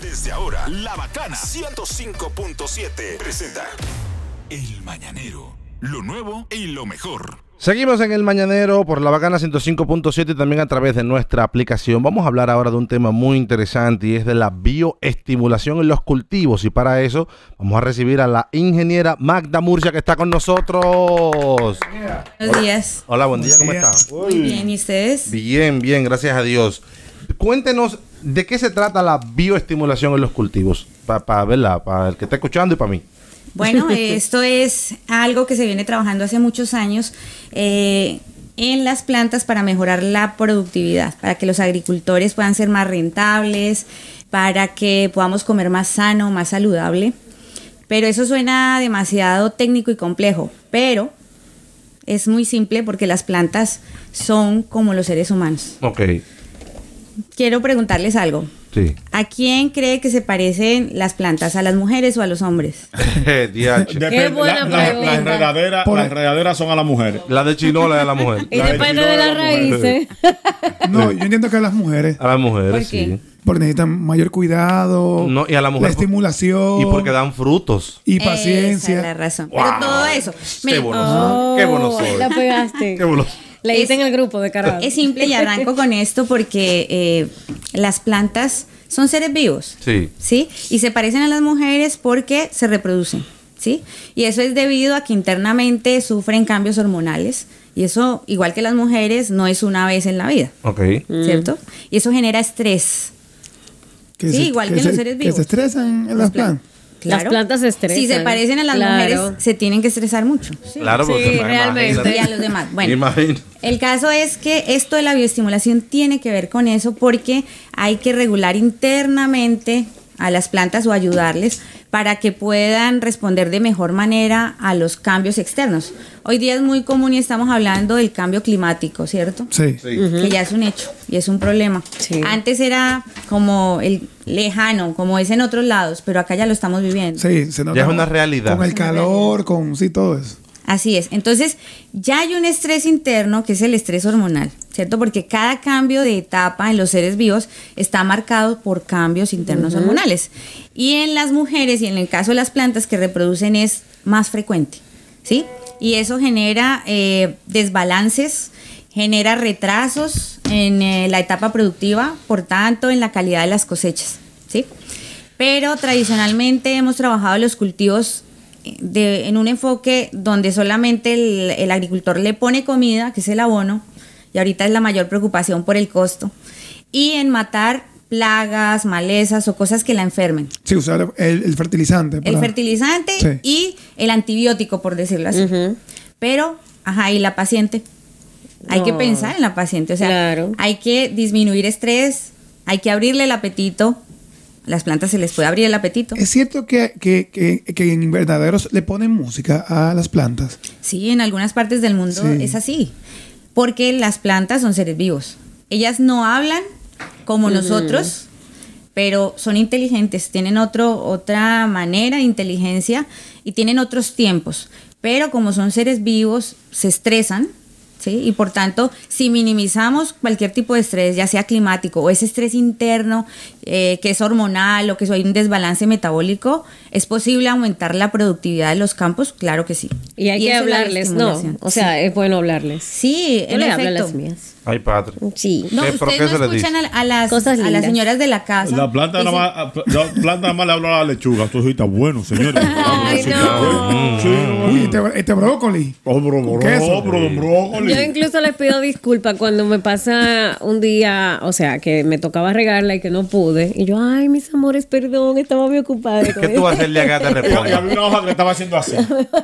Desde ahora, La Bacana 105.7 presenta El Mañanero. Lo nuevo y lo mejor. Seguimos en el Mañanero por la Bacana 105.7 y también a través de nuestra aplicación. Vamos a hablar ahora de un tema muy interesante y es de la bioestimulación en los cultivos. Y para eso vamos a recibir a la ingeniera Magda Murcia que está con nosotros. Buenos días. Hola, buen día, ¿cómo está? Muy bien, ¿y ustedes? Bien, bien, gracias a Dios. Cuéntenos de qué se trata la bioestimulación en los cultivos, para verla, para el que está escuchando y para mí. Bueno, esto es algo que se viene trabajando hace muchos años eh, en las plantas para mejorar la productividad, para que los agricultores puedan ser más rentables, para que podamos comer más sano, más saludable. Pero eso suena demasiado técnico y complejo, pero es muy simple porque las plantas son como los seres humanos. Ok. Quiero preguntarles algo. Sí. ¿A quién cree que se parecen las plantas? ¿A las mujeres o a los hombres? Qué la, buena la- pregunta. las enredaderas las enredaderas son a las mujeres. La de chinola de la mujer. Y La de depende de de las la raíces. No, yo entiendo que a las mujeres, A las mujeres, ¿Por qué? sí. porque necesitan mayor cuidado, No, y a la mujer. la estimulación Y porque dan frutos. y Esa es la paciencia. razón. Wow. Pero todo eso. Qué Miren, bueno soy. Qué bueno soy. La pegaste. Qué bueno. Le hice en el grupo de carajo. Es simple y arranco con esto porque eh, las plantas son seres vivos. Sí. ¿Sí? Y se parecen a las mujeres porque se reproducen. ¿Sí? Y eso es debido a que internamente sufren cambios hormonales. Y eso, igual que las mujeres, no es una vez en la vida. Ok. ¿Cierto? Y eso genera estrés. Que Sí, igual que se, los seres vivos. Que se estresan en las plantas. Las plantas se estresan. Si se parecen a las Claro. mujeres, se tienen que estresar mucho. Claro, porque Sí, me realmente. Y a los demás. Bueno. El caso es que esto de la bioestimulación tiene que ver con eso porque hay que regular internamente a las plantas o ayudarles para que puedan responder de mejor manera a los cambios externos. Hoy día es muy común y estamos hablando del cambio climático, ¿cierto? Sí. Que ya es un hecho y es un problema. Sí. Antes era como el lejano, como es en otros lados, pero acá ya lo estamos viviendo. Sí, se nota. Ya es una realidad. Con el calor, con sí, todo eso. Así es. Entonces, ya hay un estrés interno que es el estrés hormonal, ¿cierto? Porque cada cambio de etapa en los seres vivos está marcado por cambios internos hormonales. Y en las mujeres y en el caso de las plantas que reproducen es más frecuente, ¿sí? Y eso genera eh, desbalances, genera retrasos en eh, la etapa productiva, por tanto, en la calidad de las cosechas, ¿sí? Pero tradicionalmente hemos trabajado los cultivos de- en un enfoque donde solamente el, el agricultor le pone comida, que es el abono, y ahorita es la mayor preocupación por el costo, y en matar plagas, malezas o cosas que la enfermen. Sí, usar el, el fertilizante. El fertilizante Sí. y el antibiótico, por decirlo así. Pero, ajá, y la paciente. Hay que pensar en la paciente. O sea, Claro. hay que disminuir estrés, hay que abrirle el apetito. Las plantas se les puede abrir el apetito. Es cierto que, que, que, que en invernaderos le ponen música a las plantas. Sí, en algunas partes del mundo Sí. es así. Porque las plantas son seres vivos. Ellas no hablan como nosotros, pero son inteligentes, tienen otro, otra manera de inteligencia y tienen otros tiempos. Pero como son seres vivos, se estresan ¿sí? Y por tanto, si minimizamos cualquier tipo de estrés, ya sea climático o ese estrés interno, eh, que es hormonal o que hay un desbalance metabólico, ¿es posible aumentar la productividad de los campos? Claro que sí. Y hay que hablarles, ¿no? O sea, es bueno hablarles. Sí, Yo en le hablo a efecto. las mías. Ay, padre. Sí. No, ¿Qué- pero ustedes no escuchan a, a las, Cosas a las señoras de la casa. La planta nada Dicen, más, a- la planta nada más le habla a la lechuga. Esto sí está bueno, señores. Ay, Sí, no. Sí, Uy, este, este brócoli. Oh, bro, bro, queso. bro, brócoli. Yo incluso les pido disculpas cuando me pasa un día, o sea, que me tocaba regarla y que no pude. Y yo, ay, mis amores, perdón, estaba muy ocupada. ¿Qué tú vas a hacer el día que te Y, y había responda? una hoja que le estaba haciendo así.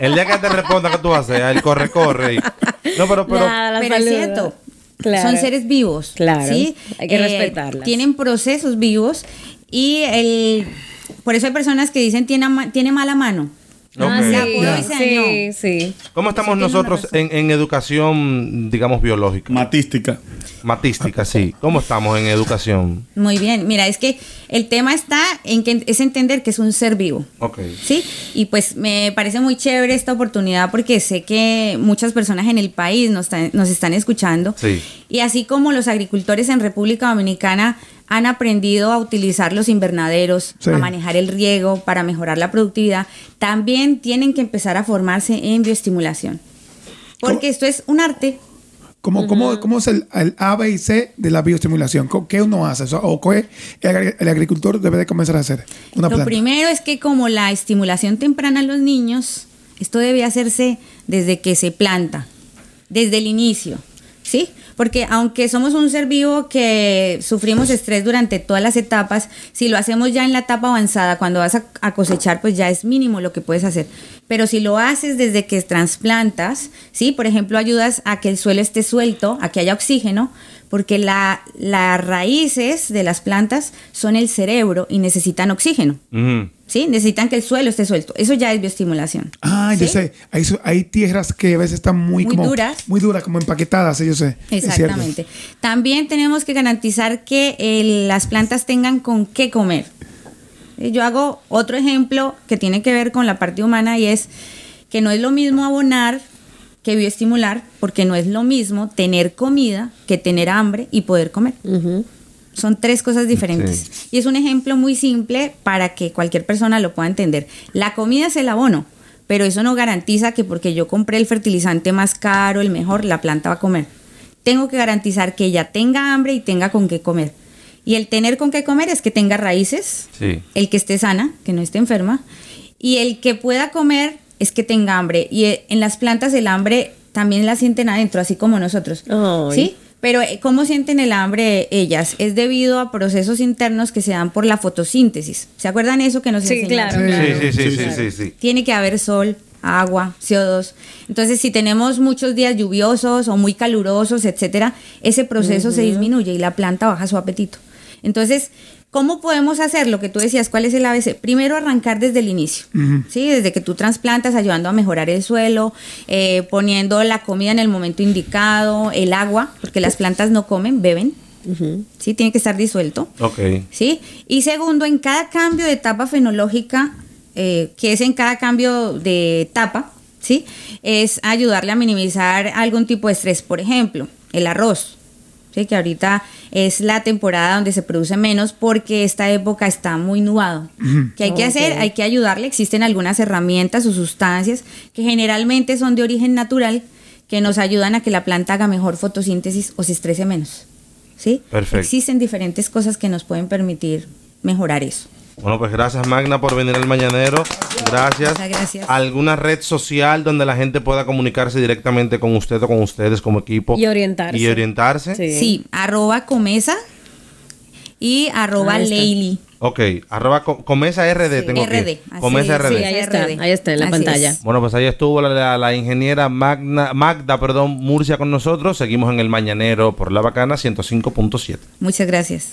El día que te responda, ¿qué tú vas a hacer? El corre, corre. y- No, pero, pero. Nada, la Pero es saludo. cierto. Claro. Son seres vivos. Claro. ¿sí? Hay que Eh, respetarlas. Tienen procesos vivos y el, por eso hay personas que dicen tiene, tiene mala mano. Ah, Ok. sí, La pudo y se sí, dañó. sí. ¿Cómo estamos nosotros en, en educación, digamos, biológica? Matística. Matística, sí. ¿Cómo estamos en educación? Muy bien. Mira, es que el tema está en que es entender que es un ser vivo. Ok. Sí, y pues me parece muy chévere esta oportunidad porque sé que muchas personas en el país nos, están- nos están escuchando. Sí. Y así como los agricultores en República Dominicana han aprendido a utilizar los invernaderos, Sí. a manejar el riego para mejorar la productividad, también tienen que empezar a formarse en bioestimulación. Porque esto es un arte. ¿Cómo, cómo, cómo es el, el A, B y C de la bioestimulación? ¿Co- ¿Qué uno hace? O sea, ¿O qué el, agri- el agricultor debe de comenzar a hacer? Una Lo planta. primero es que como la estimulación temprana en los niños, esto debe hacerse desde que se planta, desde el inicio, ¿sí? Porque aunque somos un ser vivo que sufrimos estrés durante todas las etapas, si lo hacemos ya en la etapa avanzada, cuando vas a, a cosechar, pues ya es mínimo lo que puedes hacer. Pero si lo haces desde que trasplantas, ¿sí? Por ejemplo, ayudas a que el suelo esté suelto, a que haya oxígeno, porque la- las raíces de las plantas son el cerebro y necesitan oxígeno. ¿Sí? Necesitan que el suelo esté suelto. Eso ya es bioestimulación. Ah, yo ¿Sí? sé. Hay, hay tierras que a veces están muy, Muy como, duras. Muy duras, como empaquetadas, yo sé. Exactamente. También tenemos que garantizar que eh, las plantas tengan con qué comer. Yo hago otro ejemplo que tiene que ver con la parte humana y es que no es lo mismo abonar que bioestimular, porque no es lo mismo tener comida que tener hambre y poder comer. Son tres cosas diferentes. Y es un ejemplo muy simple para que cualquier persona lo pueda entender. La comida es el abono, pero eso no garantiza que porque yo compré el fertilizante más caro, el mejor, la planta va a comer. Tengo que garantizar que ella tenga hambre y tenga con qué comer. Y el tener con qué comer es que tenga raíces, Sí. el que esté sana, que no esté enferma, y el que pueda comer es que tenga hambre. Y eh, en las plantas el hambre también la sienten adentro, así como nosotros. Ay. ¿Sí? Pero eh, ¿cómo sienten el hambre ellas? Es debido a procesos internos que se dan por la fotosíntesis. ¿Se acuerdan eso que nos Sí, enseñaron? claro, Sí, claro. Sí, sí, sí, sí, claro. sí, sí. Tiene que haber sol, agua, CO2. Entonces, si tenemos muchos días lluviosos o muy calurosos, etcétera, ese proceso se disminuye y la planta baja su apetito. Entonces, ¿cómo podemos hacer lo que tú decías? ¿Cuál es el ABC? Primero, arrancar desde el inicio. ¿sí? Desde que tú trasplantas, ayudando a mejorar el suelo, eh, poniendo la comida en el momento indicado, el agua, porque las plantas no comen, beben. ¿sí? Tiene que estar disuelto. Ok. ¿sí? Y segundo, en cada cambio de etapa fenológica, eh, que es en cada cambio de etapa, ¿sí? Es ayudarle a minimizar algún tipo de estrés. Por ejemplo, el arroz, ¿sí? Que ahorita es la temporada donde se produce menos porque esta época está muy nublado. ¿Qué hay que hacer? Hay que ayudarle. Existen algunas herramientas o sustancias que generalmente son de origen natural que nos ayudan a que la planta haga mejor fotosíntesis o se estrese menos. ¿Sí? Perfecto. Existen diferentes cosas que nos pueden permitir mejorar eso. Bueno, pues gracias Magna por venir al Mañanero. Gracias. Muchas gracias. ¿Alguna red social donde la gente pueda comunicarse directamente con usted o con ustedes como equipo? Y orientarse. Y orientarse. Sí. Sí, arroba comesa y arroba. Leili. Ok, arroba co- Comesa RD tengo RD, aquí. así Comesa es. RD. Sí, ahí está, ahí está en la Así pantalla. es. Bueno, pues ahí estuvo la, la- la ingeniera Magna, Magda perdón, Murcia con nosotros. Seguimos en el Mañanero por La Bacana 105.7. Muchas gracias.